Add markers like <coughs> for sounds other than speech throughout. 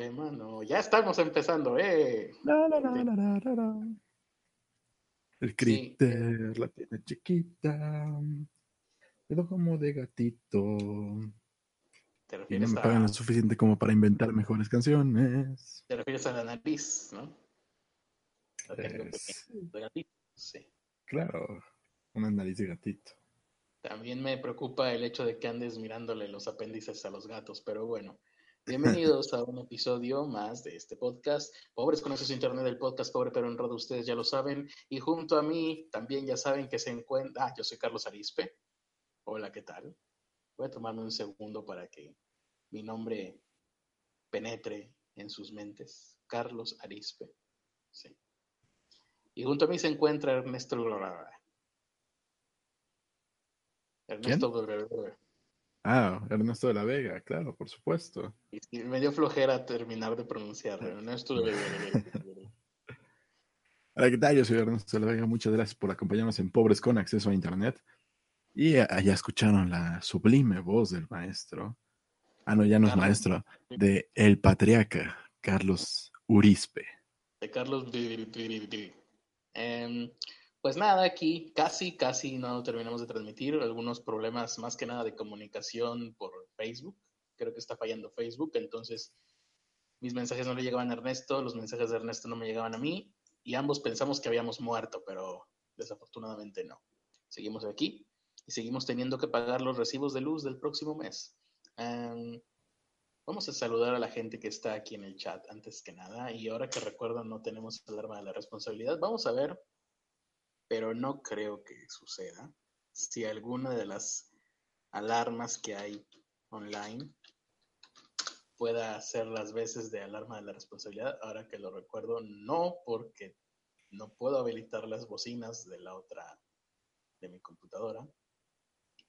problema, no. Ya estamos empezando, ¿eh? La, la, la, la, la, la, la. El critter la tiene chiquita. Pero como de gatito. Te Y no refieres, me pagan a, lo suficiente como para inventar mejores canciones. te refieres a la nariz, ¿no? La tengo Es- de gatito, sí. claro, una nariz de gatito. También me preocupa el hecho de que andes mirándole los apéndices a los gatos, pero bueno. Bienvenidos a un episodio más de este podcast. Pobres con acceso a internet, el podcast Pobre pero honrado, ustedes ya lo saben. Y junto a mí también ya saben que se encuentra... Ah, yo soy Carlos Arispe. Hola, ¿qué tal? Voy a tomarme un segundo para que mi nombre penetre en sus mentes. Carlos Arispe. Sí. Y junto a mí se encuentra Ernesto. Ernesto. Ah, Ernesto de la Vega, claro, por supuesto. Y sí, me dio flojera terminar de pronunciar. Ernesto Lorada. Hola, ¿qué tal? Yo soy Ernesto de la Vega. Muchas gracias por acompañarnos en Pobres con Acceso a Internet. Y allá escucharon la sublime voz del maestro. Ah, no, ya no es Carlos. maestro. De El Patriarca, Carlos Urispe. de Carlos. Em, pues nada, aquí casi, casi no terminamos de transmitir. Algunos problemas más que nada de comunicación por Facebook. Creo que está fallando Facebook. Entonces, mis mensajes no le llegaban a Ernesto, los mensajes de Ernesto no me llegaban a mí. Y ambos pensamos que habíamos muerto, pero desafortunadamente no. Seguimos aquí y seguimos teniendo que pagar los recibos de luz del próximo mes. Vamos a saludar a la gente que está aquí en el chat antes que nada. Y ahora que recuerdo, no tenemos el arma de la responsabilidad. Vamos a ver, pero no creo que suceda. Si alguna de las alarmas que hay online pueda hacer las veces de alarma de la responsabilidad. Ahora que lo recuerdo, no, porque no puedo habilitar las bocinas de la otra, de mi computadora.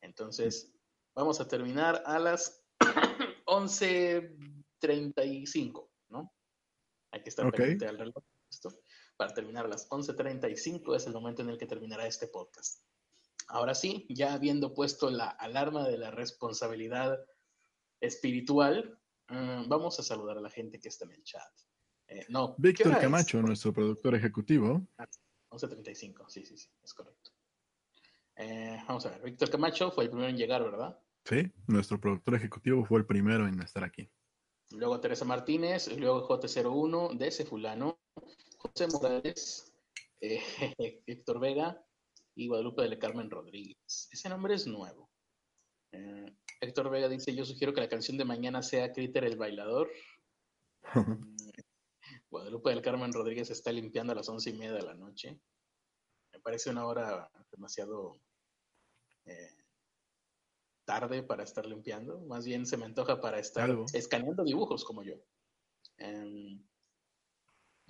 Entonces, vamos a terminar a las <coughs> 11.35, ¿no? Hay que estar pendiente al reloj. Para terminar a las 11.35 es el momento en el que terminará este podcast. Ahora sí, ya habiendo puesto la alarma de la responsabilidad espiritual, mm, vamos a saludar a la gente que está en el chat. Eh, no, ¿qué Víctor es? Camacho, nuestro productor ejecutivo. 11.35, sí, sí, sí, es correcto. Eh, vamos a ver, Víctor Camacho fue el primero en llegar, ¿verdad? Sí, nuestro productor ejecutivo fue el primero en estar aquí. Luego Teresa Martínez, luego J01, DC Fulano, José Morales, eh, <laughs> Héctor Vega y Guadalupe del Carmen Rodríguez. Ese nombre es nuevo. Eh, Héctor Vega dice, yo sugiero que la canción de mañana sea Critter el bailador. <laughs> Mm, Guadalupe del Carmen Rodríguez está limpiando a las once y media de la noche. Me parece una hora demasiado eh, tarde para estar limpiando. Más bien se me antoja para estar Algo. escaneando dibujos como yo. Em,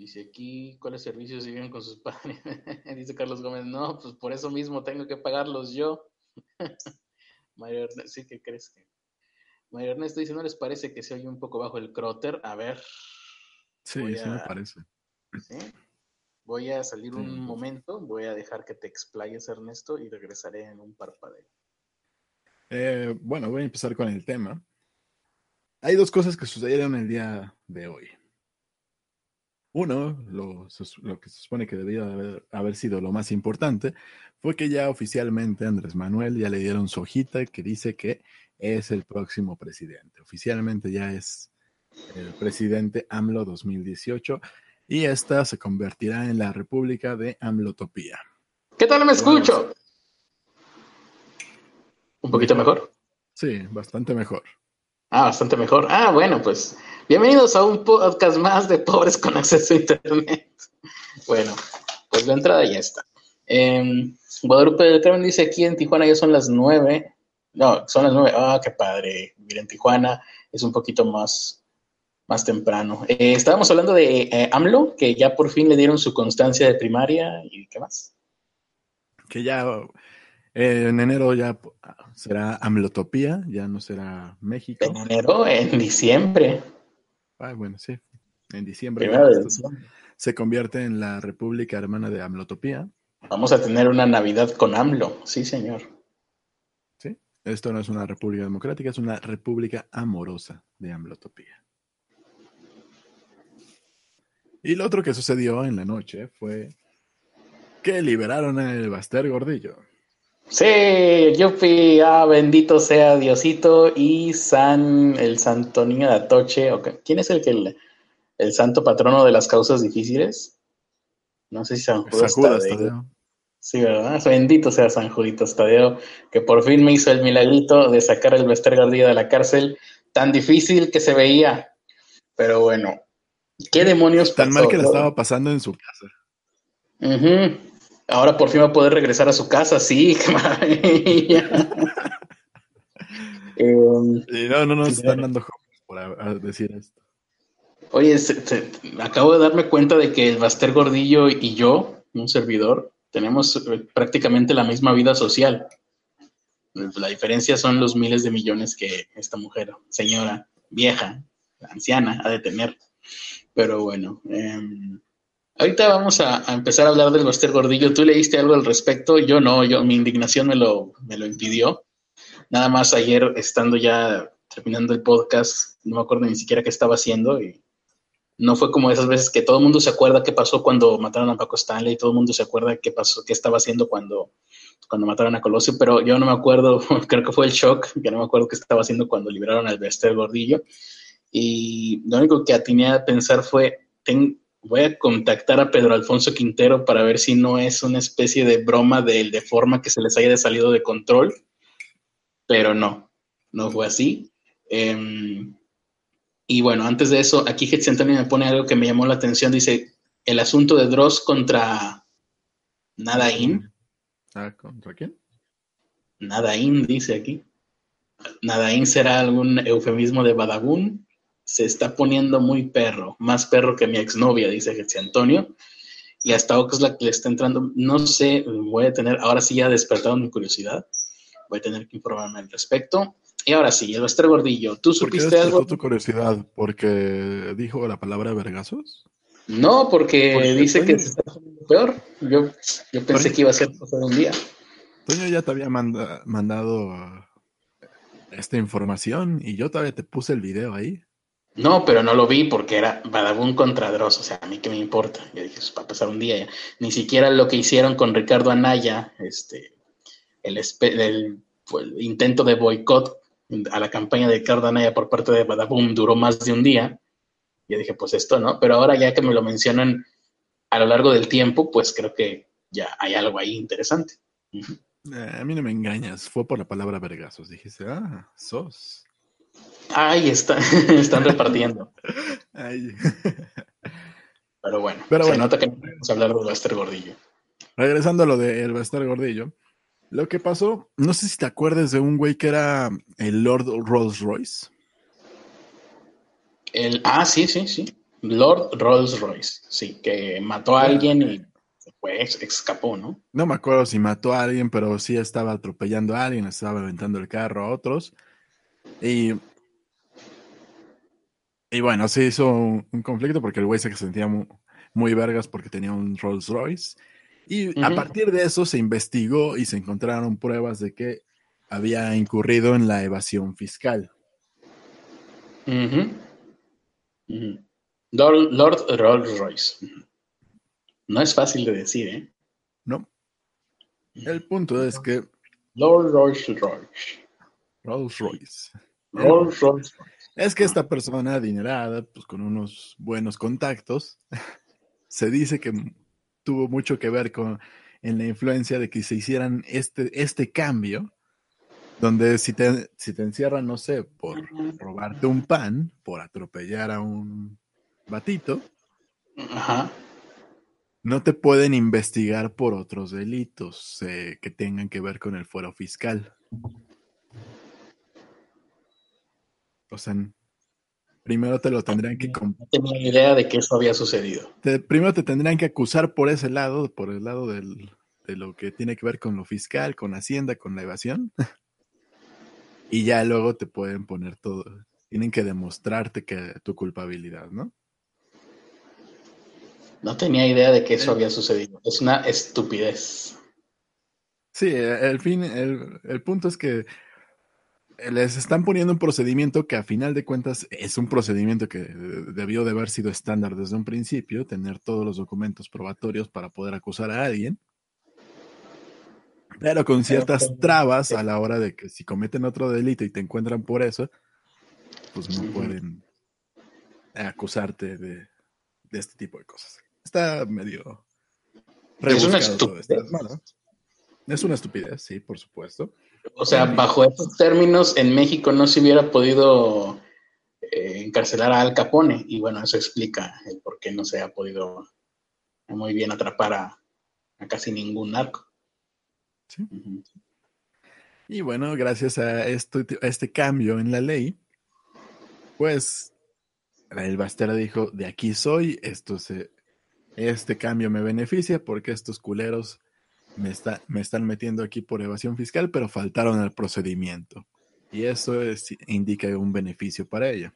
dice aquí, ¿cuáles servicios siguen con sus padres? <laughs> dice Carlos Gómez, no, pues por eso mismo tengo que pagarlos yo. <laughs> Mario Ernesto, sí, ¿qué crees que? Mario Ernesto dice, ¿no les parece que se oye un poco bajo el cróter? A ver, Sí, sí me parece. ¿sí? Voy a salir un momento, voy a dejar que te explayes, Ernesto, y regresaré en un parpadeo. Eh, bueno, voy a empezar con el tema. Hay dos cosas que sucedieron el día de hoy. Uno, lo, que se supone que debía haber, haber sido lo más importante, fue que ya oficialmente Andrés Manuel ya le dieron su hojita que dice que es el próximo presidente. Oficialmente ya es el presidente AMLO 2018 y esta se convertirá en la República de AMLOtopía. ¿Qué tal me escucho? ¿Un poquito mejor? Sí, bastante mejor. Ah, bastante mejor. Ah, bueno, pues bienvenidos a un podcast más de pobres con acceso a Internet. <laughs> Bueno, pues la entrada ya está. Em, Guadalupe del Carmen dice aquí en Tijuana ya son las nueve. No, son las nueve. Ah, qué padre. Mira, en Tijuana es un poquito más, más temprano. Eh, estábamos hablando de eh, AMLO, que ya por fin le dieron su constancia de primaria y qué más. que ya eh, en enero ya será AMLOtopía, ya no será México. En enero, en diciembre. Ah, bueno, sí. En diciembre. se convierte en la República Hermana de AMLOtopía. Vamos a tener una Navidad con AMLO. Sí, señor. ¿sí? Esto no es una república democrática, es una república amorosa de AMLOtopía. Y lo otro que sucedió en la noche fue que liberaron al Baster Gordillo. Sí, Yupi, ah, bendito sea Diosito y San, el Santo Niño de Atoche. ¿Quién es el que el, el santo patrono de las causas difíciles? No sé si San Judas, Tadeo. Sí, ¿verdad? Bendito sea San Juditas Tadeo, que por fin me hizo el milagrito de sacar al Bester Gordillo de la cárcel, tan difícil que se veía. Pero bueno, ¿qué demonios Tan mal que le estaba pasando en su casa. Uh Ahora por fin va a poder regresar a su casa, sí, <laughs> qué maravilla. <laughs> Em, no, no nos están dando por decir esto. Oye, acabo de darme cuenta de que el Baster Gordillo y yo, un servidor, tenemos eh, prácticamente la misma vida social. La diferencia son los miles de millones que esta mujer, señora, vieja, anciana, ha de tener. Pero bueno, eh, Ahorita vamos a, empezar a hablar del Buster Gordillo. ¿Tú leíste algo al respecto? Yo no, yo mi indignación me lo, me lo impidió. Nada más ayer, estando ya terminando el podcast, no me acuerdo ni siquiera qué estaba haciendo y no fue como esas veces que todo el mundo se acuerda qué pasó cuando mataron a Paco Stanley, todo el mundo se acuerda qué pasó, qué estaba haciendo cuando, cuando mataron a Colosio, pero yo no me acuerdo, <laughs> creo que fue el shock, que no me acuerdo qué estaba haciendo cuando liberaron al Bester Gordillo. Y lo único que atiné a pensar fue, ten, voy a contactar a Pedro Alfonso Quintero para ver si no es una especie de broma del de forma que se les haya salido de control, pero no, no fue así. Em, y bueno, antes de eso, aquí Antonio me pone algo que me llamó la atención, dice, el asunto de Dross contra Nadain. Ah, ¿contra quién? Nadain, dice aquí. Nadain será algún eufemismo de Badabun se está poniendo muy perro, más perro que mi exnovia, dice Jesse Antonio. Y hasta la que le está entrando, no sé, voy a tener, ahora sí ya despertado mi curiosidad, voy a tener que informarme al respecto. Y ahora sí, el Bester Gordillo, ¿tú supiste algo? tu curiosidad? ¿Porque dijo la palabra vergazos? No, porque dice que se está poniendo peor. Yo, yo pensé que iba a ser pasar un día. Toño ya te había mandado esta información y yo todavía te puse el video ahí. No, pero no lo vi porque era Badabun contra Dross, o sea, a mí qué me importa. Yo dije, va a pasar un día ya. Ni siquiera lo que hicieron con Ricardo Anaya, este, el, intento de boicot a la campaña de Ricardo Anaya por parte de Badabun duró más de un día. Yo dije, pues esto, ¿no? Pero ahora ya que me lo mencionan a lo largo del tiempo, pues creo que ya hay algo ahí interesante. Eh, a mí no me engañas, fue por la palabra vergazos. Dijiste, ah, sos. Ahí está, <laughs> están repartiendo. Pero bueno, Pero se nota que no podemos hablar de Bester Gordillo. Regresando a lo de el Bester Gordillo, lo que pasó, no sé si te acuerdas de un güey que era el Lord Rolls Royce. El, ah, sí, sí, sí. Lord Rolls Royce, sí, que mató a alguien y pues escapó, ¿no? No me acuerdo si mató a alguien, pero sí estaba atropellando a alguien, estaba aventando el carro a otros. Y y bueno, se hizo un, conflicto porque el güey se sentía muy, vergas porque tenía un Rolls Royce. Y a partir de eso se investigó y se encontraron pruebas de que había incurrido en la evasión fiscal. Lord, Rolls Royce. No es fácil de decir, ¿eh? No. El punto es que. Lord Rolls Royce. Rolls Royce. Rolls Royce. Es que esta persona adinerada, pues con unos buenos contactos, <laughs> se dice que tuvo mucho que ver con en la influencia de que se hicieran este, este cambio, donde si te, si te encierran, no sé, por robarte un pan, por atropellar a un batito, no te pueden investigar por otros delitos eh, que tengan que ver con el fuero fiscal. O sea, primero te lo tendrían que... No tenía idea de que eso había sucedido. primero te tendrían que acusar por ese lado, por el lado de lo que tiene que ver con lo fiscal, con Hacienda, con la evasión. <laughs> y ya luego te pueden poner todo. Tienen que demostrarte que tu culpabilidad, ¿no? No tenía idea de que eso había sucedido. Es una estupidez. Sí, el fin, el punto es que les están poniendo un procedimiento que a final de cuentas es un procedimiento que debió de haber sido estándar desde un principio, tener todos los documentos probatorios para poder acusar a alguien, pero con ciertas trabas a la hora de que si cometen otro delito y te encuentran por eso, pues no pueden acusarte de, de este tipo de cosas. Está medio... Es una esto. es una estupidez, sí, por supuesto. O sea, bajo estos términos, en México no se hubiera podido eh, encarcelar a Al Capone. Y bueno, eso explica el por qué no se ha podido muy bien atrapar a, a casi ningún narco. Sí. Y bueno, gracias a, esto, a este cambio en la ley, pues el Bastera dijo, de aquí soy, esto se, este cambio me beneficia porque estos culeros me, está, me están metiendo aquí por evasión fiscal, pero faltaron al procedimiento. Y eso es- indica un beneficio para ella.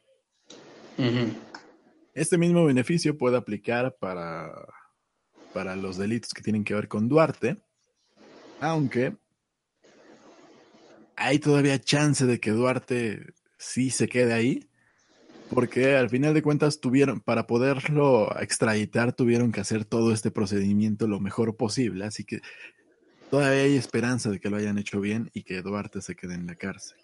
Este mismo beneficio puede aplicar para, para los delitos que tienen que ver con Duarte, aunque hay todavía chance de que Duarte sí se quede ahí, porque al final de cuentas tuvieron, para poderlo extraditar, tuvieron que hacer todo este procedimiento lo mejor posible, así que todavía hay esperanza de que lo hayan hecho bien y que Duarte se quede en la cárcel.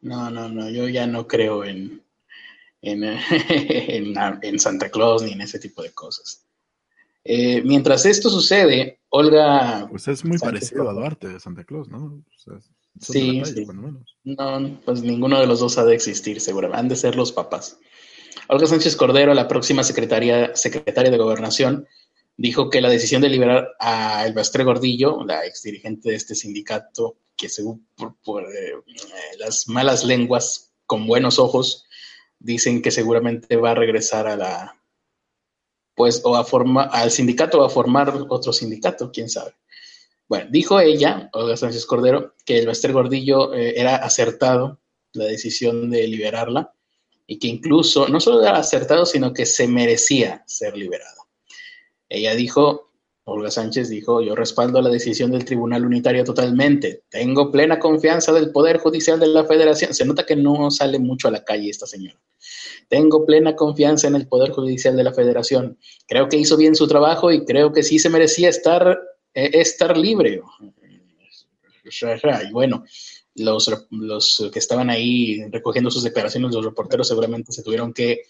No, no, no, yo ya no creo en, en, <laughs> en, en Santa Claus ni en ese tipo de cosas. Eh, mientras esto sucede, Olga, Pues es muy parecido a. Duarte de Santa Claus, ¿no? O sea, son Sí, de la talla, sí. cuando menos. no, pues ninguno de los dos ha de existir, seguramente, han de ser los papás. Olga Sánchez Cordero, la próxima secretaria, secretaria de Gobernación, dijo que la decisión de liberar a Elbastre Gordillo, la exdirigente de este sindicato, que según por, por, eh, las malas lenguas con buenos ojos dicen que seguramente va a regresar a la, pues, o a formar al sindicato o a formar otro sindicato, quién sabe. Bueno, dijo ella, Olga Sánchez Cordero, que el Bester Gordillo eh, era acertado la decisión de liberarla y que incluso no solo era acertado, sino que se merecía ser liberada. Ella dijo, Olga Sánchez dijo, yo respaldo la decisión del Tribunal Unitario totalmente. Tengo plena confianza del Poder Judicial de la Federación. Se nota que no sale mucho a la calle esta señora. Tengo plena confianza en el Poder Judicial de la Federación. Creo que hizo bien su trabajo y creo que sí se merecía estar, eh, estar libre. Y bueno, los, los que estaban ahí recogiendo sus declaraciones, los reporteros seguramente se tuvieron que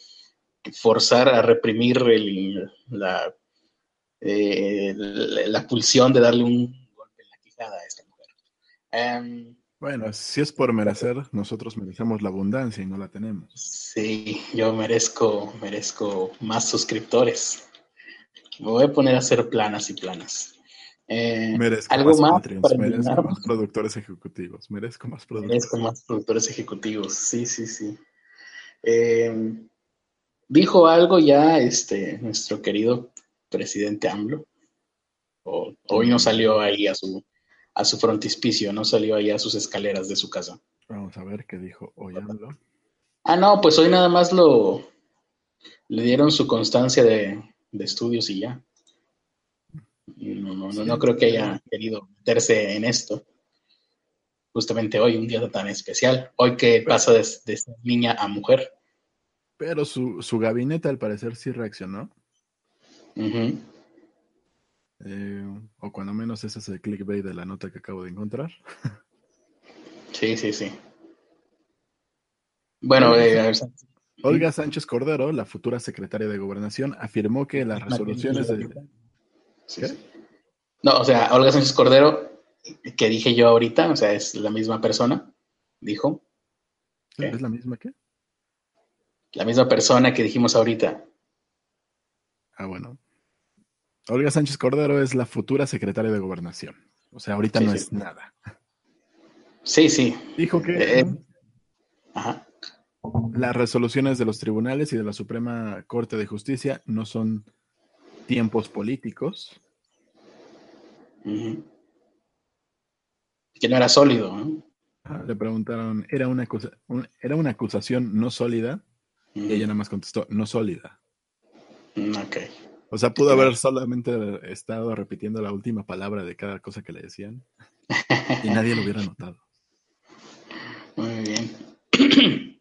forzar a reprimir el, la, eh, la, la, pulsión de darle un golpe en la quijada a esta mujer. Um, bueno, si es por merecer, nosotros merecemos la abundancia y no la tenemos. Sí, yo merezco, merezco más suscriptores. Me voy a poner a hacer planas y planas. Eh, merezco algo más, más Patreons, para merezco terminar? más productores ejecutivos, merezco más productores. Merezco más productores ejecutivos, sí, sí, sí. Eh, dijo algo ya este, nuestro querido presidente AMLO. O, hoy no salió ahí a su, a su frontispicio, no salió ahí a sus escaleras de su casa. Vamos a ver qué dijo hoy AMLO. Ah, no, pues hoy nada más lo le dieron su constancia de, de estudios y ya. No, no, no, no, creo que haya querido meterse en esto. Justamente hoy, un día tan especial. Hoy que pasa de, de ser niña a mujer. Pero su, su gabinete al parecer sí reaccionó. Uh -huh. eh, o cuando menos ese es el clickbait de la nota que acabo de encontrar. sí, sí, sí. Bueno, Olga, eh, a ver. Olga Sánchez Cordero, la futura secretaria de Gobernación, afirmó que las resoluciones de... Sí, sí. No, o sea, Olga Sánchez Cordero, que dije yo ahorita, o sea, es la misma persona, dijo. ¿Es ¿qué? la misma que? La misma persona que dijimos ahorita. Ah, bueno. Olga Sánchez Cordero es la futura secretaria de Gobernación. O sea, ahorita sí, no sí. es nada. Sí, sí. Dijo que Eh, ajá. las resoluciones de los tribunales y de la Suprema Corte de Justicia no son tiempos políticos. Uh -huh. Que no era sólido. ¿no? Le preguntaron, ¿era una, acusa un, ¿era una acusación no sólida? Uh -huh. Y ella nada más contestó, no sólida. Mm, Ok. O sea, pudo haber solamente estado repitiendo la última palabra de cada cosa que le decían. y nadie lo hubiera notado. Muy bien. <clears throat>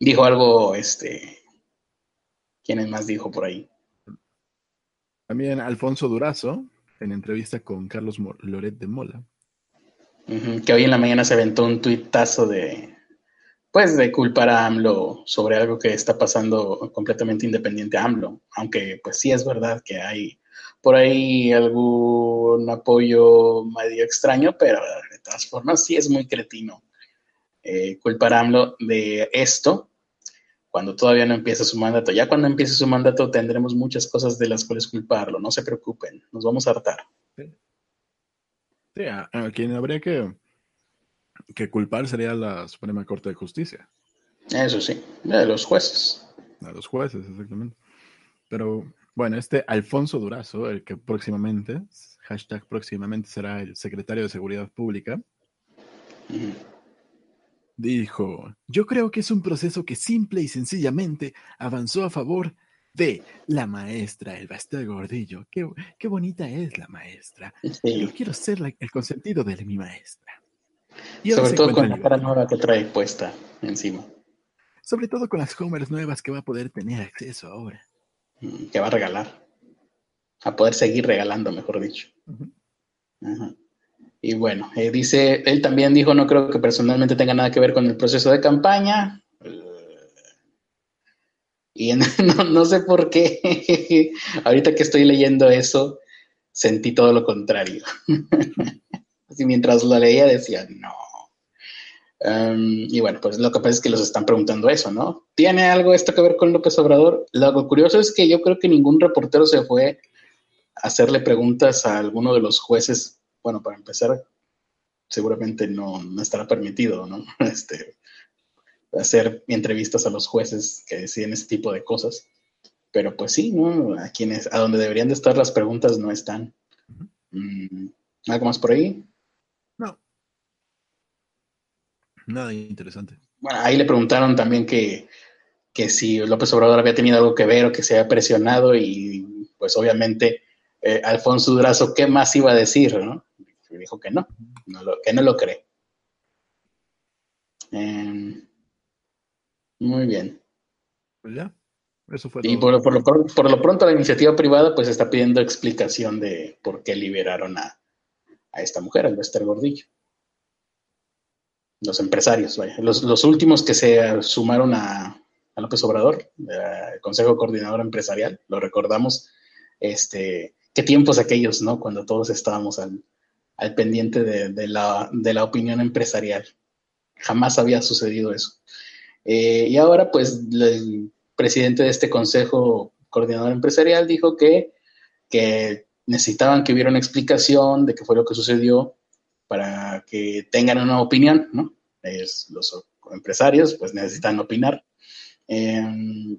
dijo algo, este, ¿quién más dijo por ahí? También Alfonso Durazo, en entrevista con Carlos Loret de Mola. que hoy en la mañana se aventó un tuitazo de, pues, de culpar a AMLO sobre algo que está pasando completamente independiente a AMLO. Aunque, pues sí es verdad que hay por ahí algún apoyo medio extraño, pero de todas formas sí es muy cretino eh, culpar a AMLO de esto cuando todavía no empieza su mandato. Ya cuando empiece su mandato tendremos muchas cosas de las cuales culparlo, no se preocupen, nos vamos a hartar. Sí, a, quien habría que, que culpar sería la Suprema Corte de Justicia. Eso sí, de los jueces. A los jueces, exactamente. Pero bueno, este Alfonso Durazo, el que próximamente, hashtag próximamente será el secretario de Seguridad Pública, dijo, yo creo que es un proceso que simple y sencillamente avanzó a favor de la maestra el Bastel Gordillo. Qué, qué, bonita es la maestra. Yo quiero ser el consentido de mi maestra. Sobre todo con la cara nueva que trae puesta encima. Sobre todo con las Homers nuevas que va a poder tener acceso ahora. Mm, que va a regalar. A poder seguir regalando, mejor dicho. Y bueno, eh, dice, él también dijo, no creo que personalmente tenga nada que ver con el proceso de campaña. Y <laughs> no, sé por qué, <laughs> ahorita que estoy leyendo eso, sentí todo lo contrario. <laughs> Así mientras lo leía decía, no, y bueno, pues lo que pasa es que los están preguntando eso, ¿no? ¿Tiene algo esto que ver con López Obrador? Lo curioso es que yo creo que ningún reportero se fue a hacerle preguntas a alguno de los jueces. Bueno, para empezar, seguramente no, estará permitido, ¿no? <laughs> Este, hacer entrevistas a los jueces que deciden ese tipo de cosas. Pero pues sí, ¿no? A quienes, a donde deberían de estar las preguntas no están. Mm, ¿Algo más por ahí? Nada interesante. Bueno, ahí le preguntaron también que, si López Obrador había tenido algo que ver o que se había presionado y pues obviamente eh, Alfonso Durazo, ¿qué más iba a decir? ¿no? Dijo que no, que no lo cree. Em, muy bien. Pues ya, eso fue Y por, lo, por, lo, pronto la iniciativa privada pues está pidiendo explicación de por qué liberaron a, a esta mujer, al Lester Gordillo los empresarios, Los, últimos que se sumaron a, López Obrador, Consejo Coordinador Empresarial, lo recordamos, este, qué tiempos aquellos, ¿no? Cuando todos estábamos al, pendiente de, la, opinión empresarial. Jamás había sucedido eso. Eh, y ahora, pues, el presidente de este Consejo Coordinador Empresarial dijo que, que necesitaban que hubiera una explicación de qué fue lo que sucedió para que tengan una opinión, ¿no? los empresarios pues necesitan opinar. Em,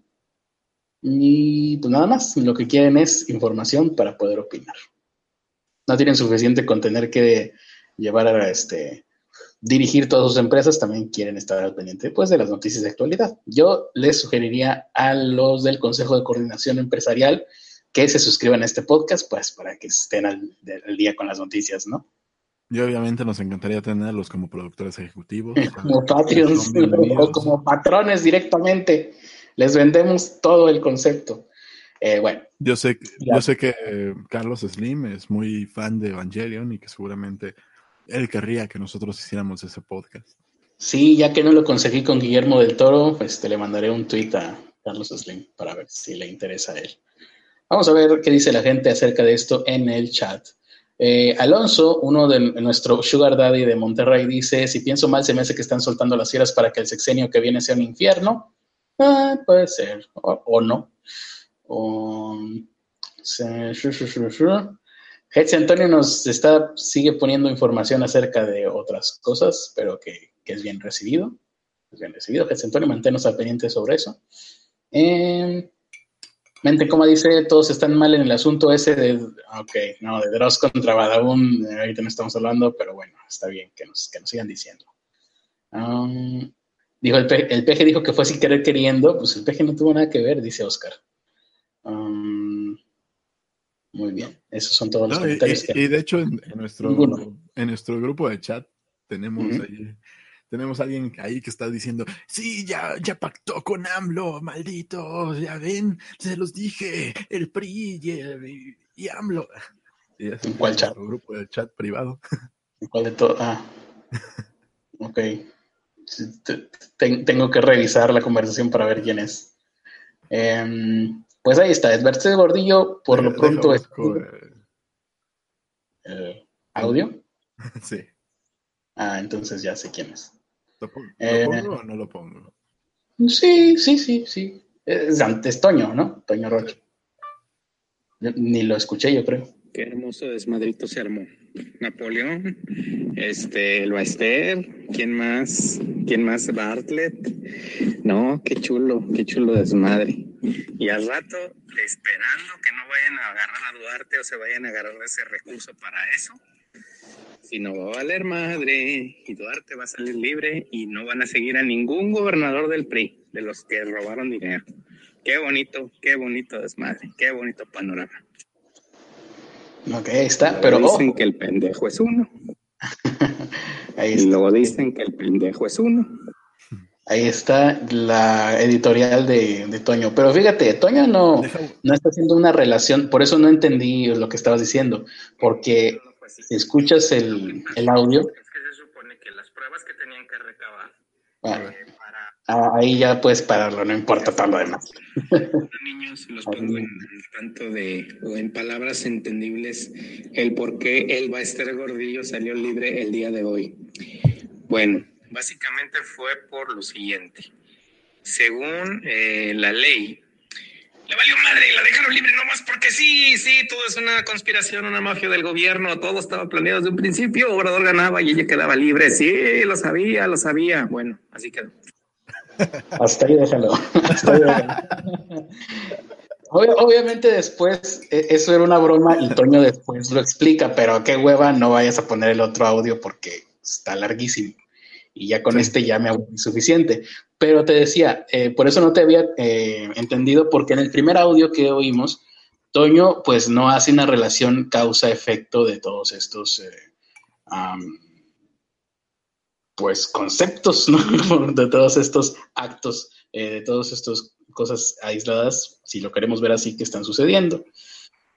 y pues nada más, lo que quieren es información para poder opinar. No tienen suficiente con tener que llevar a este dirigir todas sus empresas, también quieren estar al pendiente pues, de las noticias de actualidad. Yo les sugeriría a los del Consejo de Coordinación Empresarial que se suscriban a este podcast, pues para que estén al día con las noticias, ¿no? Y obviamente nos encantaría tenerlos como productores ejecutivos. <laughs> como Patreons <laughs> o como patrones directamente. Les vendemos todo el concepto. Eh, bueno. Yo sé, yo sé que eh, Carlos Slim es muy fan de Evangelion y que seguramente él querría que nosotros hiciéramos ese podcast. Sí, ya que no lo conseguí con Guillermo del Toro, pues te le mandaré un tweet a Carlos Slim para ver si le interesa a él. Vamos a ver qué dice la gente acerca de esto en el chat. Eh, Alonso, uno de nuestro Sugar Daddy de Monterrey, dice: Si pienso mal, se me hace que están soltando las fieras para que el sexenio que viene sea un infierno. Ah, puede ser, o, no. Hetzi Antonio nos está, sigue poniendo información acerca de otras cosas, pero que, es bien recibido. Es bien recibido. Antonio, manténnos al pendiente sobre eso. Eh, Mente, como dice, todos están mal en el asunto ese de, ok, no, de Dross contra Badabun, eh, ahorita no estamos hablando, pero bueno, está bien que nos, que nos sigan diciendo. Um, dijo el, peje dijo que fue sin querer queriendo, pues el peje no tuvo nada que ver, dice Oscar. Um, Muy bien, esos son todos los No, comentarios. y- que- y de hecho, en, en nuestro, Ninguno. en nuestro grupo de chat tenemos ahí, tenemos alguien ahí que está diciendo, sí, ya, ya pactó con AMLO, malditos, ya ven, se los dije, el PRI y, y- y AMLO. Y ¿En cuál chat? grupo de chat privado. ¿Cuál de todo? Ah. Ok. Tengo que revisar la conversación para ver quién es. Em, pues ahí está, Edberto Gordillo, por lo pronto es eh, audio. <laughs> sí. Ah, entonces ya sé quién es. ¿Lo, Eh, pongo o no lo pongo? Sí, sí, sí, sí. Es antes Toño, ¿no? Toño Rocha. Ni lo escuché, yo creo. Qué hermoso desmadrito se armó. Napoleón, este, el Baester, ¿quién más? ¿Quién más? Bartlett. No, qué chulo, qué chulo desmadre. Y al rato, esperando que no vayan a agarrar a Duarte o se vayan a agarrar ese recurso para eso, si no va a valer madre y Duarte va a salir libre y no van a seguir a ningún gobernador del PRI, de los que robaron dinero. Qué bonito, qué bonito desmadre, qué bonito panorama. Ok, ahí está. Pero dicen ojo, que el pendejo es uno. <laughs> ahí Y está. luego dicen que el pendejo es uno. Ahí está la editorial de, de Toño. Pero fíjate, Toño no, no está haciendo una relación, por eso no entendí lo que estabas diciendo, porque si escuchas el, el audio, Es que se supone que las pruebas que tenían que recabar eh, para ahí ya puedes pararlo, no importa todo lo demás. <laughs> los niños los pongo en tanto de, o en palabras entendibles, el por qué el Baester Gordillo salió libre el día de hoy. Bueno, básicamente fue por lo siguiente. Según eh, la ley, le valió madre y la dejaron libre nomás porque sí, sí, todo es una conspiración, una mafia del gobierno, todo estaba planeado desde un principio, Obrador ganaba y ella quedaba libre, sí, lo sabía, lo sabía. Bueno, así quedó. <laughs> Hasta ahí déjalo. Hasta ahí déjalo. <laughs> Obvia- obviamente después, e- eso era una broma y Toño después lo explica, pero qué hueva, no vayas a poner el otro audio porque está larguísimo. Y ya con Sí. este ya me aburrí suficiente. Pero te decía, eh, por eso no te había eh, entendido, porque en el primer audio que oímos, Toño pues no hace una relación causa-efecto de todos estos eh, am, pues conceptos, ¿no? <laughs> de todos estos actos, eh, de todas estas cosas aisladas, si lo queremos ver así, que están sucediendo.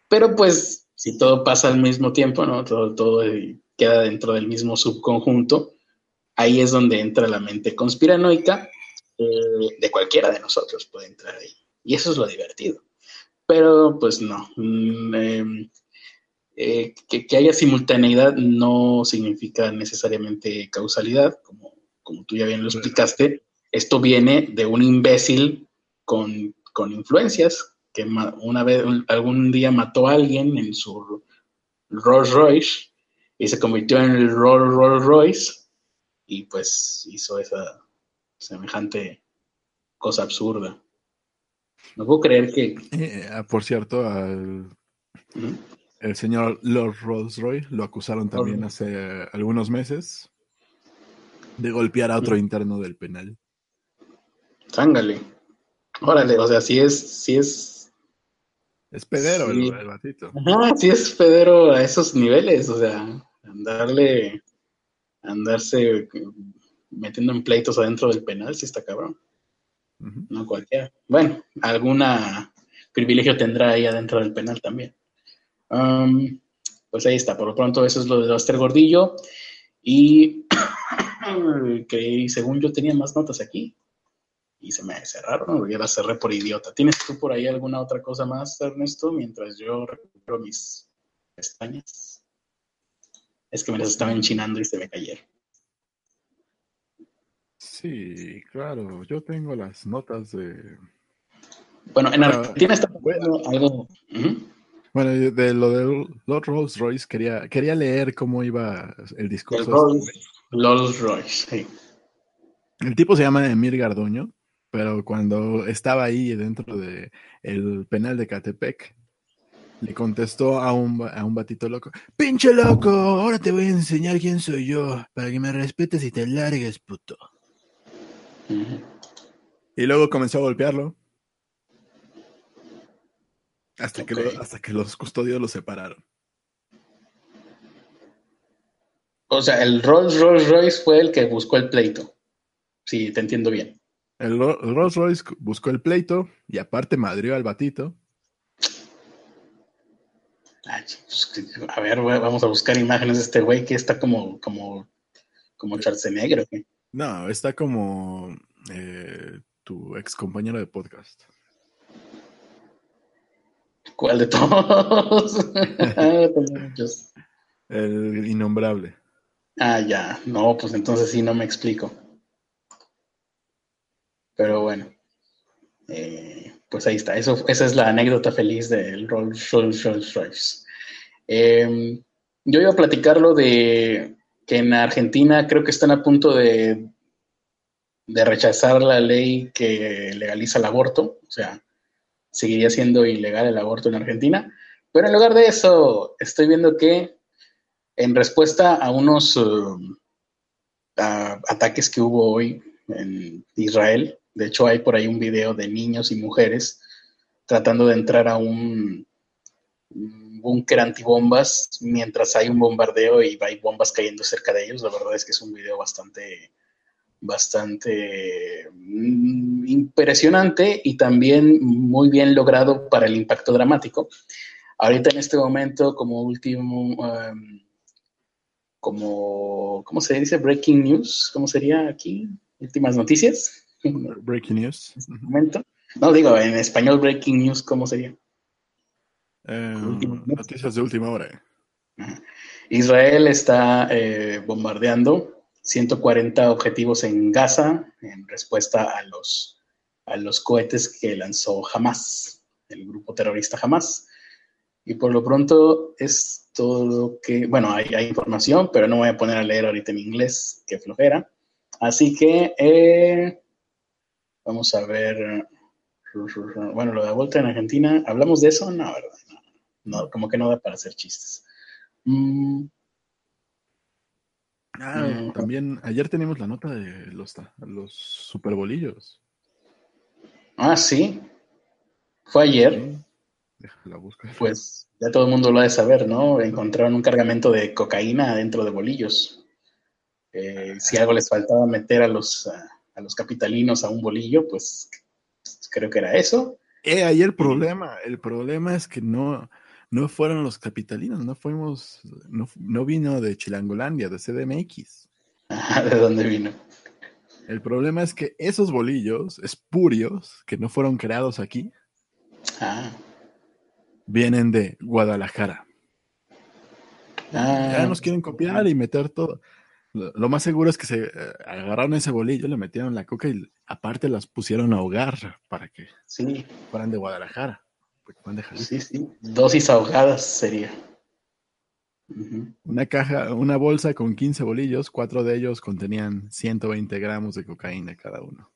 Pero pues, si todo pasa al mismo tiempo, ¿no? Todo, todo eh, queda dentro del mismo subconjunto, ahí es donde entra la mente conspiranoica eh, de cualquiera de nosotros, puede entrar ahí. Y eso es lo divertido. Pero pues no. Mm, em, eh, que, que haya simultaneidad no significa necesariamente causalidad, como, como tú ya bien lo explicaste. Esto viene de un imbécil con, con influencias que una vez, algún día mató a alguien en su Rolls Royce y se convirtió en el Rolls Royce y pues hizo esa semejante cosa absurda. No puedo creer que... Eh, ah, por cierto, al ¿Mm? el señor Lord Rolls Royce lo acusaron también hace algunos meses de golpear a otro interno del penal. Zángale. Órale, o sea, sí es, sí es, Es pedero Sí. el, el batito. ajá, sí es Federo a esos niveles, o sea, andarle, andarse metiendo en pleitos adentro del penal, sí está cabrón, no cualquiera. Bueno, alguna privilegio tendrá ahí adentro del penal también. Um, pues ahí está, por lo pronto eso es lo de Buster Gordillo y <coughs> que según yo tenía más notas aquí y se me cerraron, ya las cerré por idiota. ¿Tienes tú por ahí alguna otra cosa más, Ernesto, mientras yo recupero mis pestañas? Es que me las estaba enchinando y se me cayeron. Sí, claro, yo tengo las notas de... Bueno, en Argentina está bueno. algo... Bueno, de lo de Lord Rolls Royce quería, quería leer cómo iba el El discurso. Rolls, Rolls Royce, sí. El tipo se llama Emir Garduño, pero cuando estaba ahí dentro de el penal de Catepec, le contestó a un, a un batito loco, pinche loco, ahora te voy a enseñar quién soy yo, para que me respetes y te largues, puto. Y luego comenzó a golpearlo. Hasta, que lo- hasta que los custodios los separaron. O sea, el Rolls Rolls Royce fue el que buscó el pleito. Sí, te entiendo bien. El Ro- Rolls Royce buscó el pleito y aparte madrió al batito. Ay, pues, a ver, vamos a buscar imágenes de este güey que está como, como, como Schwarzenegger. ¿o qué? No, está como eh, tu ex compañero de podcast. ¿Cuál de todos? Ah. <laughs> El innombrable. Ah, ya. No, pues entonces sí, no me explico. Pero bueno. Eh, pues ahí está. Esa es la anécdota feliz del Rolls Rolls Rolls Royce. Eh, yo iba a platicarlo de que en Argentina creo que están a punto de, de rechazar la ley que legaliza el aborto. O sea, seguiría siendo ilegal el aborto en Argentina. Pero en lugar de eso, estoy viendo que en respuesta a unos a ataques que hubo hoy en Israel, de hecho hay por ahí un video de niños y mujeres tratando de entrar a un, búnker antibombas mientras hay un bombardeo y hay bombas cayendo cerca de ellos. La verdad es que es un video bastante, bastante mm, impresionante y también muy bien logrado para el impacto dramático. Ahorita en este momento, como último, um, como, ¿cómo se dice? Breaking news, ¿cómo sería aquí? Últimas noticias. Breaking news. este momento. No, digo, en español breaking news, ¿cómo sería? Eh, noticias de última hora. Israel está eh, bombardeando 140 objetivos en Gaza en respuesta a los, a los cohetes que lanzó Hamas, el grupo terrorista Hamas. Y por lo pronto es todo lo que, bueno, hay, hay información, pero no voy a poner a leer ahorita en inglés, que flojera. Así que eh, vamos a ver, bueno, lo de la vuelta en Argentina, ¿hablamos de eso? No, ¿verdad? No, no como que no da para hacer chistes. Mm, Ah, Mm. también ayer teníamos la nota de los, los superbolillos. ah, sí. Fue ayer. Sí. Déjala buscar. Pues ya todo el mundo lo ha de saber, ¿no? Encontraron un cargamento de cocaína dentro de bolillos. Eh, si algo les faltaba meter a los, a, a los capitalinos a un bolillo, pues creo que era eso. Eh, ahí el problema, el problema es que no, no fueron los capitalinos, no fuimos, no, no vino de Chilangolandia, de CDMX. ¿De dónde vino? El problema es que esos bolillos espurios, que no fueron creados aquí, Ah, vienen de Guadalajara. ah, Ya nos quieren copiar y meter todo. Lo, más seguro es que se eh, agarraron ese bolillo, le metieron la coca y aparte las pusieron a ahogar para que sí, fueran de Guadalajara. de sí, sí. Dosis ahogadas sería. Una caja, una bolsa con 15 bolillos, cuatro de ellos contenían 120 gramos de cocaína cada uno.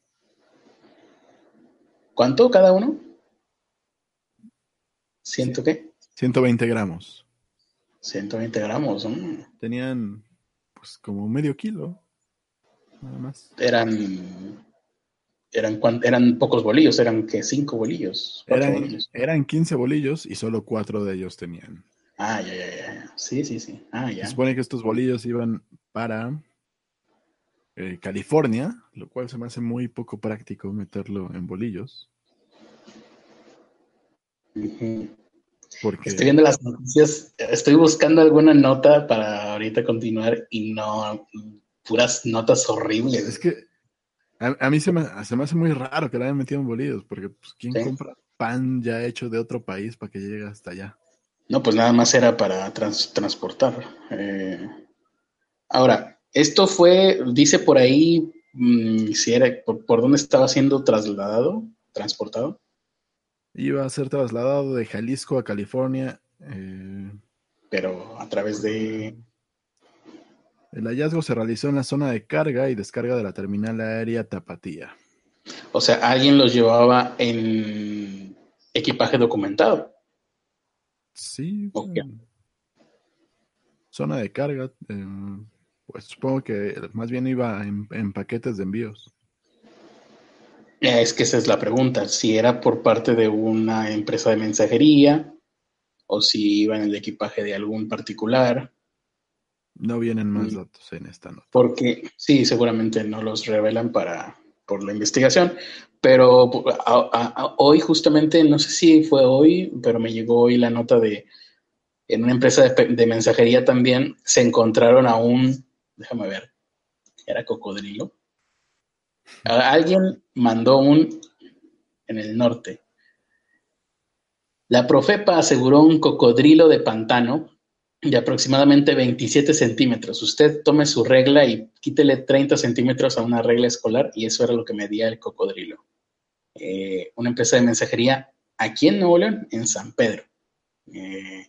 ¿Cuánto cada uno? ¿Ciento qué? 120 gramos. 120 gramos. mm. Tenían pues como medio kilo. Nada más. Eran, eran, cuan- eran pocos bolillos, eran que cinco bolillos. Eran, bolillos. eran 15 bolillos y solo cuatro de ellos tenían. Ah, ya, ya, ya. Sí, sí, sí. Ah, ya. Se supone que estos bolillos iban para eh, California, lo cual se me hace muy poco práctico meterlo en bolillos. Ujú. Porque Estoy viendo las noticias, estoy buscando alguna nota para ahorita continuar y no, puras notas horribles. es que a, a mí se me, se me hace muy raro que lo hayan metido en bolillos, porque pues, ¿quién Sí. compra pan ya hecho de otro país para que llegue hasta allá? No, pues nada más era para trans- transportar. Eh, ahora, esto fue, dice por ahí, mm, si era, por, por dónde estaba siendo trasladado, transportado. Iba a ser trasladado de Jalisco a California. eh, pero a través de... el hallazgo se realizó en la zona de carga y descarga de la terminal aérea Tapatía. O sea, alguien los llevaba en equipaje documentado. Sí. Eh, Zona de carga. eh, pues supongo que más bien iba en, en paquetes de envíos. Es que esa es la pregunta, si era por parte de una empresa de mensajería o si iba en el equipaje de algún particular. No vienen más mm. datos en esta nota. Porque sí, seguramente no los revelan para por la investigación, pero hoy justamente, no sé si fue hoy, pero me llegó hoy la nota de en una empresa de, mensajería también se encontraron a un, déjame ver, era cocodrilo. Alguien mandó un en el norte. La Profepa aseguró un cocodrilo de pantano de aproximadamente 27 centímetros. Usted tome su regla y quítele 30 centímetros a una regla escolar y eso era lo que medía el cocodrilo. Eh, una empresa de mensajería aquí en Nuevo León, en San Pedro. Eh,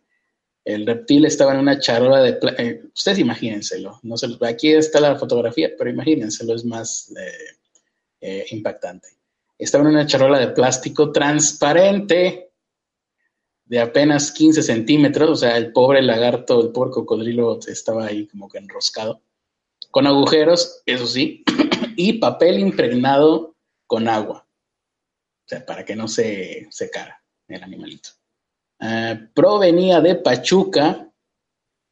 el reptil estaba en una charola de... Eh, ustedes imagínenselo. No se, aquí está la fotografía, pero imagínenselo, es más impactante. Estaba en una charola de plástico transparente de apenas 15 centímetros, o sea, el pobre lagarto, el pobre cocodrilo estaba ahí como que enroscado, con agujeros, eso sí, <clears throat> y papel impregnado con agua, o sea, para que no se secara el animalito. Ah, provenía de Pachuca,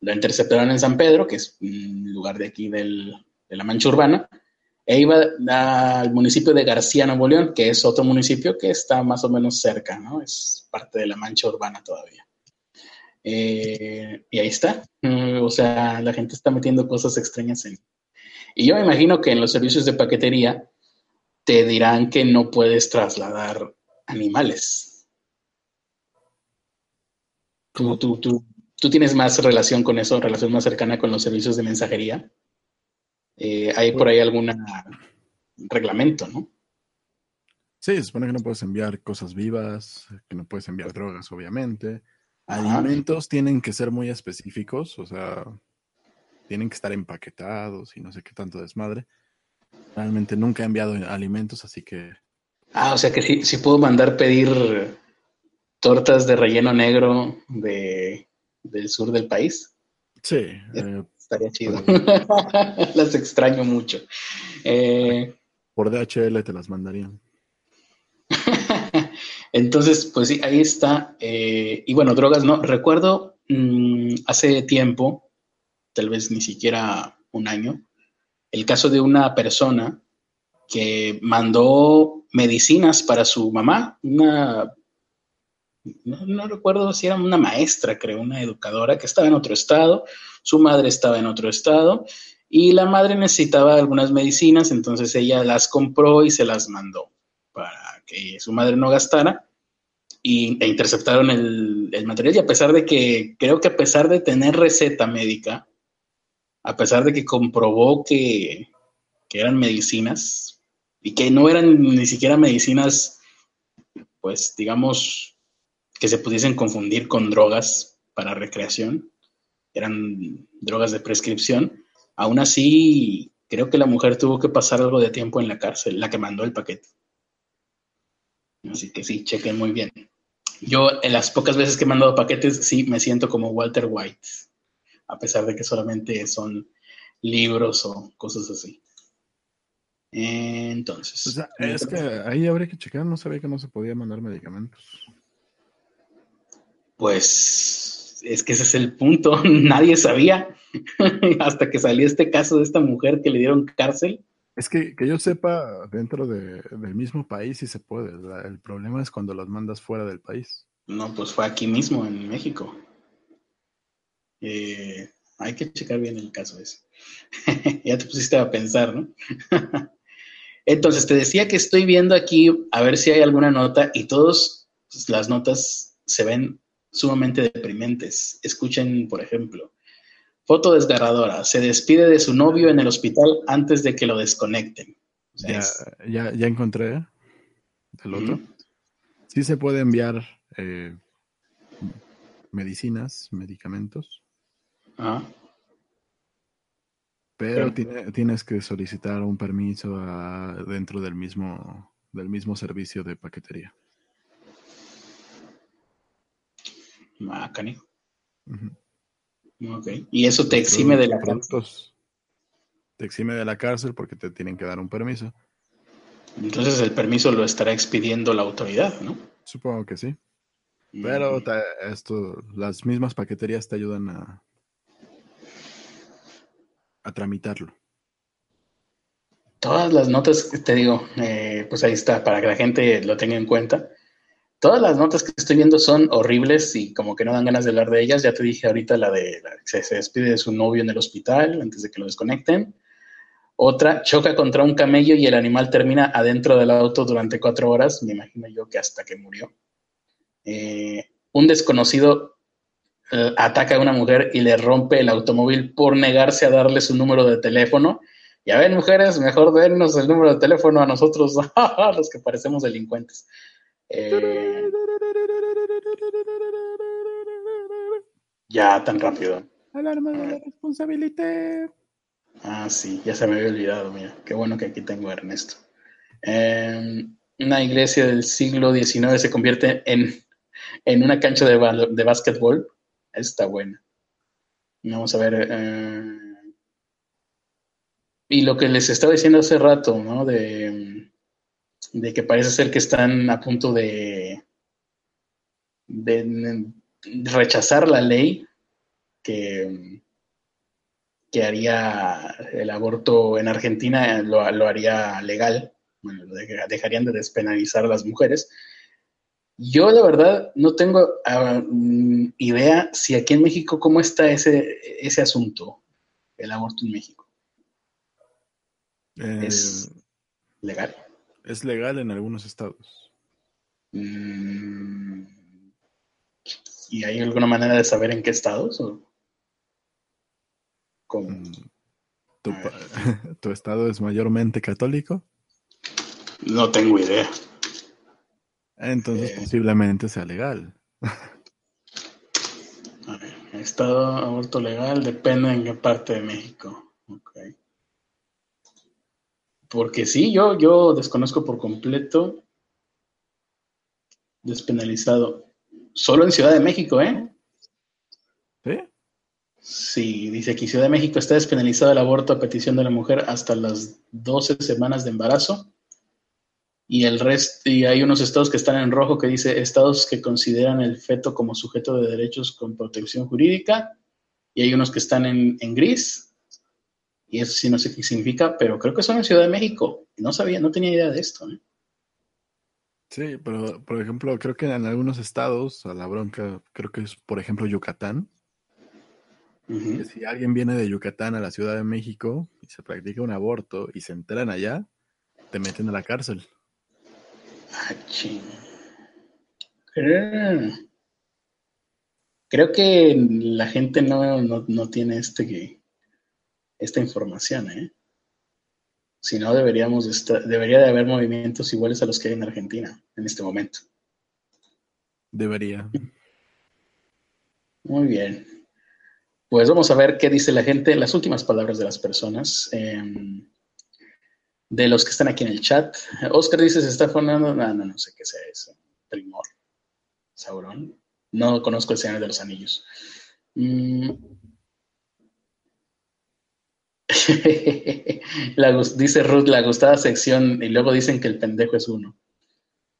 lo interceptaron en San Pedro, que es un lugar de aquí de la mancha urbana, e iba al municipio de García, Nuevo León, que es otro municipio que está más o menos cerca, ¿no? Es parte de la mancha urbana todavía. Eh, y ahí está. Mm, o sea, la gente está metiendo cosas extrañas en... Y yo me imagino que en los servicios de paquetería te dirán que no puedes trasladar animales. Como tú, tú, tú tienes más relación con eso, relación más cercana con los servicios de mensajería. Eh, hay por ahí algún reglamento, ¿no? Sí, se supone que no puedes enviar cosas vivas, que no puedes enviar drogas, obviamente. Alimentos tienen que ser muy específicos, o sea, tienen que estar empaquetados y no sé qué tanto desmadre. Realmente nunca he enviado alimentos, así que... Ah, o sea que sí, sí puedo mandar pedir tortas de relleno negro de, del sur del país. Sí, eh, Estaría chido. <laughs> las extraño mucho. Eh, por DHL te las mandarían. <laughs> Entonces, pues sí, ahí está. Eh, y bueno, drogas, no. Recuerdo mm, hace tiempo, tal vez ni siquiera un año, el caso de una persona que mandó medicinas para su mamá, una no, recuerdo si era una maestra, creo, una educadora que estaba en otro estado, su madre estaba en otro estado y la madre necesitaba algunas medicinas, entonces ella las compró y se las mandó para que su madre no gastara y, e interceptaron el, el material y a pesar de que, creo que a pesar de tener receta médica, a pesar de que comprobó que, que eran medicinas y que no eran ni siquiera medicinas, pues digamos, que se pudiesen confundir con drogas para recreación, eran drogas de prescripción. Aún así, creo que la mujer tuvo que pasar algo de tiempo en la cárcel, la que mandó el paquete. Así que sí, chequen muy bien. Yo, en las pocas veces que he mandado paquetes, sí me siento como Walter White, a pesar de que solamente son libros o cosas así. Entonces. es que ahí habría que checar, no sabía que no se podía mandar medicamentos. Pues es que ese es el punto, <laughs> nadie sabía <laughs> hasta que salió este caso de esta mujer que le dieron cárcel. Es que, que yo sepa, dentro de, del mismo país sí se puede. El problema es cuando las mandas fuera del país. No, pues fue aquí mismo, en México. Eh, hay que checar bien el caso ese. <laughs> ya te pusiste a pensar, ¿no? Entonces, te decía que estoy viendo aquí a ver si hay alguna nota y todas las notas se ven sumamente deprimentes. Escuchen, por ejemplo, foto desgarradora. Se despide de su novio en el hospital antes de que lo desconecten. ya, ya, encontré el otro. Sí se puede enviar eh, medicinas, medicamentos. Ah. Pero, tienes que solicitar un permiso dentro del mismo, del mismo servicio de paquetería. Ah, Y eso te exime de la cárcel. Te exime de la cárcel porque te tienen que dar un permiso. Entonces el permiso lo estará expidiendo la autoridad, ¿no? Supongo que sí. Pero esto, las mismas paqueterías te ayudan a, a tramitarlo. Todas las notas que te digo, eh, pues ahí está, para que la gente lo tenga en cuenta. Todas las notas que estoy viendo son horribles y como que no dan ganas de hablar de ellas. Ya te dije ahorita la de que se despide de su novio en el hospital antes de que lo desconecten. Otra, choca contra un camello y el animal termina adentro del auto durante cuatro horas. Me imagino yo que hasta que murió. Eh, un desconocido eh, ataca a una mujer y le rompe el automóvil por negarse a darle su número de teléfono. Ya ven, mujeres, mejor dennos el número de teléfono a nosotros, <laughs> los que parecemos delincuentes. Eh, ya tan rápido. Alarma de la responsabilidad. Ah, sí, ya se me había olvidado, mira. Qué bueno que aquí tengo a Ernesto. Em, una iglesia del siglo XIX se convierte en, en una cancha de, de básquetbol. Está buena. Vamos a ver. Eh, y lo que les estaba diciendo hace rato, ¿no? De, de que parece ser que están a punto de, de rechazar la ley que, que haría el aborto en Argentina, lo, haría legal, bueno, dejarían de despenalizar a las mujeres. Yo la verdad no tengo ah, mm, idea si aquí en México cómo está ese, ese asunto, el aborto en México. ¿Es eh, legal? Es legal en algunos estados. Mm, ¿Y hay alguna manera de saber en qué estados? Mm, <laughs> ¿Tu, estado es mayormente católico? No tengo idea. Entonces eh. posiblemente sea legal. A ver, estado aborto legal depende en qué parte de México. Porque sí, yo, yo desconozco por completo despenalizado. Solo en Ciudad de México, ¿eh? ¿Sí? Sí, dice aquí Ciudad de México está despenalizado el aborto a petición de la mujer hasta las 12 semanas de embarazo. Y el resto, y hay unos estados que están en rojo que dice estados que consideran el feto como sujeto de derechos con protección jurídica. Y hay unos que están en, gris. Y eso sí no sé qué significa, pero creo que son en Ciudad de México. No sabía, no tenía idea de esto. ¿eh? Sí, pero por ejemplo, creo que en algunos estados, a la bronca, creo que es por ejemplo Yucatán, si alguien viene de Yucatán a la Ciudad de México y se practica un aborto y se enteran allá, te meten a la cárcel. Ah, Creo que la gente no, tiene este esta información, ¿eh? Si no, deberíamos debería de haber movimientos iguales a los que hay en Argentina en este momento. Debería. Muy bien. Pues vamos a ver qué dice la gente, las últimas palabras de las personas, em, de los que están aquí en el chat. Oscar dice, se está formando, no, no, no sé qué sea eso. Primor, Sauron. No conozco el Señor de los Anillos. Mm. <laughs> dice Ruth, la gustada sección, y luego dicen que el pendejo es uno.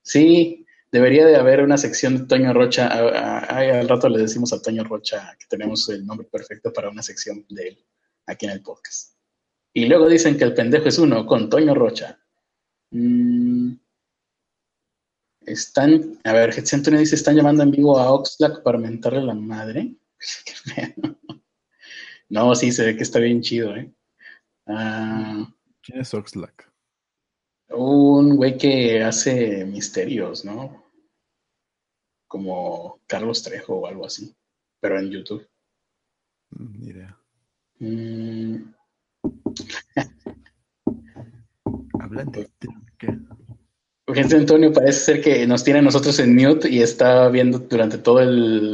Sí, Debería de haber una sección de Toño Rocha. al rato le decimos a Toño Rocha que tenemos el nombre perfecto para una sección de él aquí en el podcast. Y luego dicen que el pendejo es uno con Toño Rocha. Mm. Están, a ver, Getsi Antonio dice, están llamando en vivo a Oxlack para mentarle la madre. <laughs> no, sí, se ve que está bien chido, ¿eh? Ah. ¿Quién es Oxlack? Un güey que hace misterios, ¿no? como Carlos Trejo o algo así, pero en YouTube. Mm, ni idea. Mm. <laughs> De qué. Gente Antonio parece ser que nos tiene a nosotros en mute y está viendo durante todo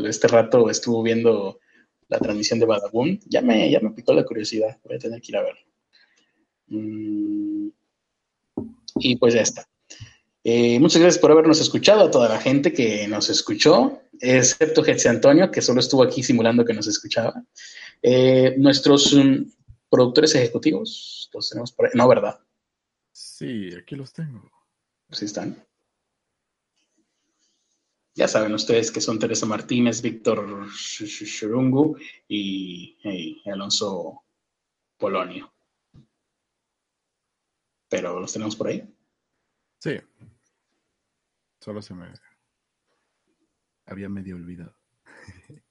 este rato, estuvo viendo la transmisión de Badaboom. Ya me, ya me picó la curiosidad, voy a tener que ir a verlo. Mm. Y pues ya está. Eh, muchas gracias por habernos escuchado, a toda la gente que nos escuchó, excepto Jesse Antonio, que solo estuvo aquí simulando que nos escuchaba. Eh, nuestros um, productores ejecutivos, los tenemos por ahí. No, ¿verdad? Sí, aquí los tengo. Sí están. Ya saben ustedes que son Teresa Martínez, Víctor Shurungu y, y Alonso Polonio. Pero los tenemos por ahí. Sí. Solo se me había medio olvidado. <laughs>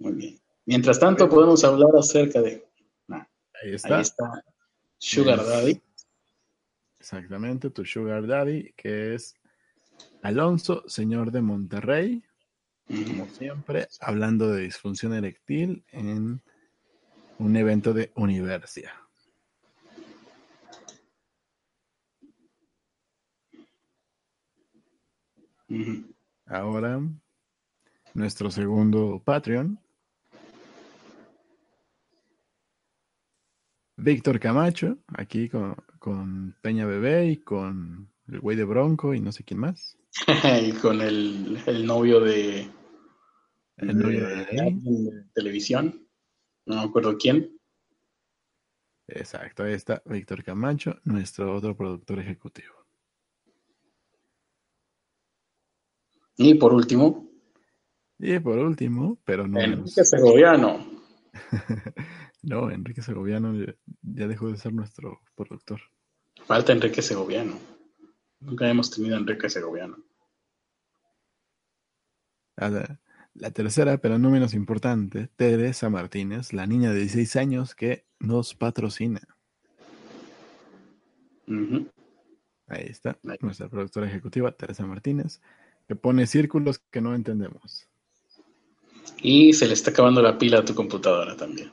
Muy bien. Mientras tanto, podemos hablar acerca de. ahí, está. ahí está. Sugar Daddy. Exactamente, tu Sugar Daddy, que es Alonso, señor de Monterrey, como siempre, hablando de disfunción eréctil en un evento de universidad. Ahora, nuestro segundo Patreon. Víctor Camacho, aquí con, Peña Bebé y con el güey de Bronco y no sé quién más. <laughs> y con el, novio de, el novio de, televisión, no me acuerdo quién. Exacto, ahí está Víctor Camacho, nuestro otro productor ejecutivo. Y por último. Y por último, pero no. Enrique Segoviano. <laughs> no, Enrique Segoviano ya dejó de ser nuestro productor. Falta Enrique Segoviano. Nunca hemos tenido a Enrique Segoviano. La, la tercera, pero no menos importante, Teresa Martínez, la niña de 16 años que nos patrocina. Ahí está, nuestra productora ejecutiva, Teresa Martínez que pone círculos que no entendemos. Y se le está acabando la pila a tu computadora también.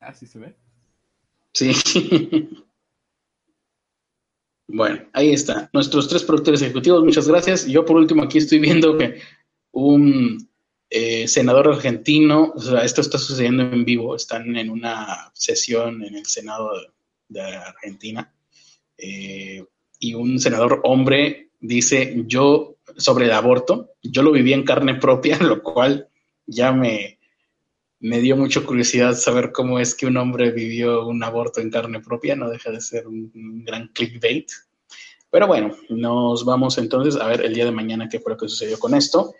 Ah, sí se ve. Sí. <laughs> bueno, ahí está. Nuestros tres productores ejecutivos, muchas gracias. Yo por último aquí estoy viendo que un eh, senador argentino, o sea, esto está sucediendo en vivo, están en una sesión en el Senado de, Argentina, eh, y un senador hombre dice, yo sobre el aborto, yo lo viví en carne propia, <laughs> lo cual ya me, me dio mucha curiosidad saber cómo es que un hombre vivió un aborto en carne propia, no deja de ser un, gran clickbait. Pero bueno, nos vamos entonces a ver el día de mañana qué fue lo que sucedió con esto.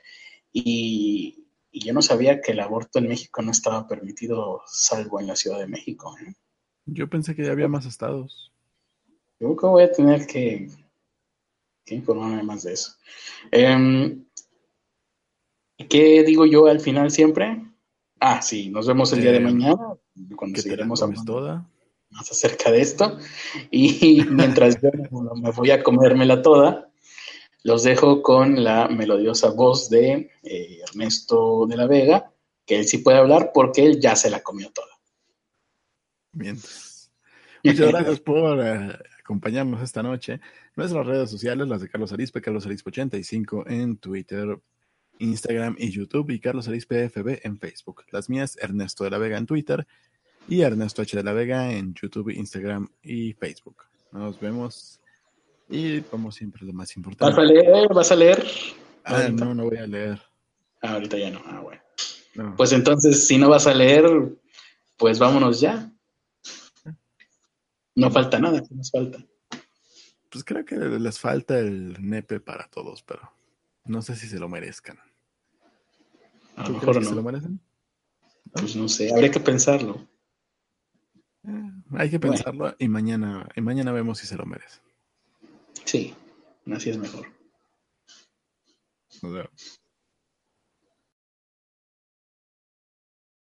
Y, yo no sabía que el aborto en México no estaba permitido, salvo en la Ciudad de México. ¿eh? Yo pensé que ya había más estados. Yo creo que voy a tener que que informarme más de eso. Em, ¿Qué digo yo al final siempre? Ah, sí, nos vemos el día de em, mañana cuando seguiremos hablando más acerca de esto. Y <laughs> mientras yo <laughs> me voy a comérmela toda, los dejo con la melodiosa voz de eh, Ernesto de la Vega, que él sí puede hablar porque él ya se la comió toda. Mientras. Muchas gracias <laughs> por eh, acompañarnos esta noche. Nuestras redes sociales, las de Carlos Arispe, Carlos Arispe 85 en Twitter, Instagram y YouTube y Carlos Arispe FB en Facebook. Las mías, Ernesto de la Vega en Twitter y Ernesto H de la Vega en YouTube, Instagram y Facebook. Nos vemos y como siempre lo más importante. ¿Vas a leer? ¿Vas a leer? Ah, no, no voy a leer. Ah, ahorita ya no. Ah, bueno. Pues entonces, si no vas a leer, pues vámonos ya. No falta nada, ¿qué nos falta? Pues creo que les falta el nepe para todos, pero no sé si se lo merezcan. A lo mejor no. ¿Se lo merecen? Pues no sé, habría que pensarlo. Eh, hay que pensarlo y mañana y mañana vemos si se lo merece. Sí, así es mejor.